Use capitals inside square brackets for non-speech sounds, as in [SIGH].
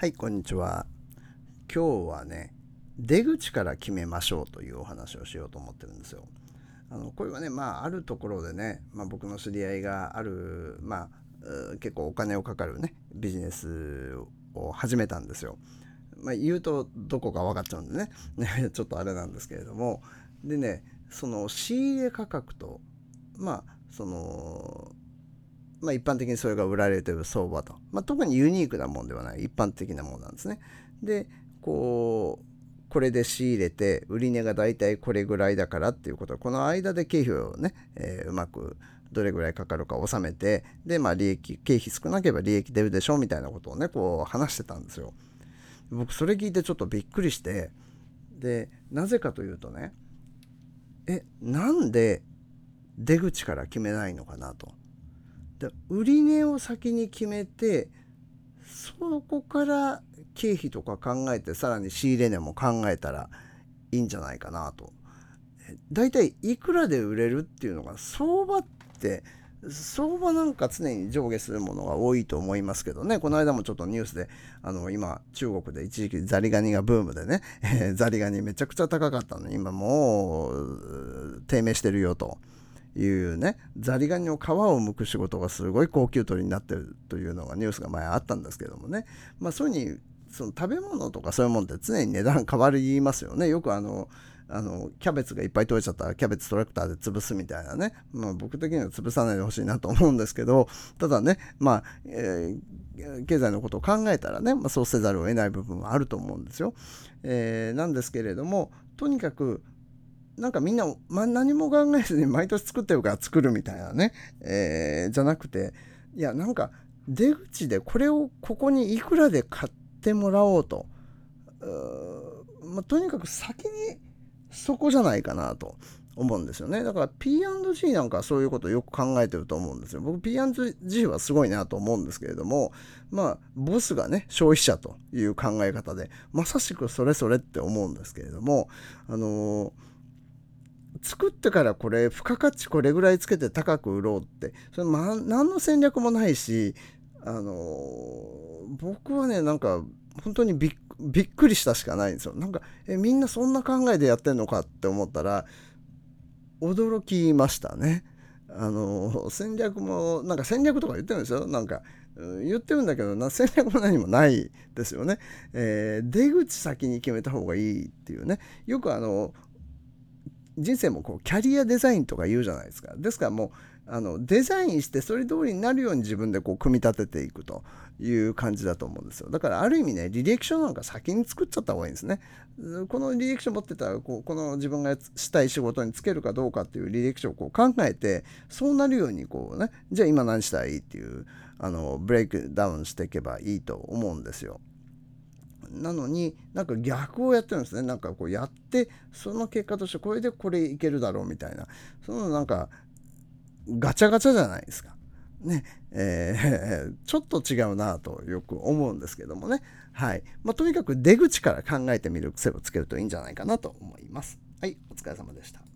はい、こんにちは。今日はね、出口から決めましょうというお話をしようと思ってるんですよ。あのこれはね、まあ、あるところでね、まあ、僕の知り合いがある、まあ、結構お金をかかるね、ビジネスを始めたんですよ。まあ、言うとどこか分かっちゃうんでね、ね [LAUGHS] ちょっとあれなんですけれども、でね、その仕入れ価格と、まあ、その、まあ、一般的にそれが売られてる相場と、まあ、特にユニークなもんではない一般的なものなんですね。でこうこれで仕入れて売値が大体これぐらいだからっていうことはこの間で経費をね、えー、うまくどれぐらいかかるか納めてでまあ利益経費少なければ利益出るでしょみたいなことをねこう話してたんですよ。僕それ聞いてちょっとびっくりしてでなぜかというとねえなんで出口から決めないのかなと。で売値を先に決めてそこから経費とか考えてさらに仕入れ値も考えたらいいんじゃないかなと。だいたいいくらで売れるっていうのが相場って相場なんか常に上下するものが多いと思いますけどね、この間もちょっとニュースで、あの、今、中国で一時期ザリガニがブームでね、え、ザリガニめちゃくちゃ高かったのに、今もう、低迷してるよと。いうねザリガニの皮を剥く仕事がすごい高級取りになってるというのがニュースが前あったんですけどもね。まあそういうふうにその食べ物とかそういうもんって常に値段変わりますよね。よくあのあのキャベツがいっぱい取れちゃったらキャベツトラクターで潰すみたいなね、まあ、僕的には潰さないでほしいなと思うんですけど。ただねまあ、えー、経済のことを考えたらね、まあ、そうせざるを得ない部分はあると思うんですよ。えー、なんですけれどもとにかくなんかみんな、ま、何も考えずに毎年作ってるから作るみたいなね、えー、じゃなくていやなんか出口でこれをここにいくらで買ってもらおうとまあ、とにかく先にそこじゃないかなと思うんですよね。だから P&G なんかそういうことをよく考えてると思うんですよ。僕 P&G はすごいなと思うんですけれどもまあボスがね消費者という考え方でまさしくそれそれって思うんですけれどもあのー作ってからこれ付加価値これぐらいつけて高く売ろうってそれ、ま、何の戦略もないしあの僕はねなんか本当にびっくりしたしかないんですよ。なんかえみんなそんな考えでやってんのかって思ったら驚きましたね。あの戦略もなんか戦略とか言ってるんですよ。なんか言ってるんだけどな戦略も何もないですよね。えー、出口先に決めた方がいいっていうね。よくあの人生もこうキャリアデザインとか言うじゃないですか。ですからもうあのデザインしてそれ通りになるように自分でこう組み立てていくという感じだと思うんですよ。だからある意味ね履歴書なんか先に作っちゃった方がいいんですね。この履歴書持ってたらこうこの自分がしたい仕事に就けるかどうかっていう履歴書をこう考えてそうなるようにこうねじゃあ今何したらいいっていうあのブレイクダウンしていけばいいと思うんですよ。なのになんか逆をやってるんですねなんかこうやってその結果としてこれでこれいけるだろうみたいなそのなんかガチャガチャじゃないですか。ねえー、[LAUGHS] ちょっと違うなとよく思うんですけどもね。はい。まあ、とにかく出口から考えてみる癖をつけるといいんじゃないかなと思います。はい、お疲れ様でした。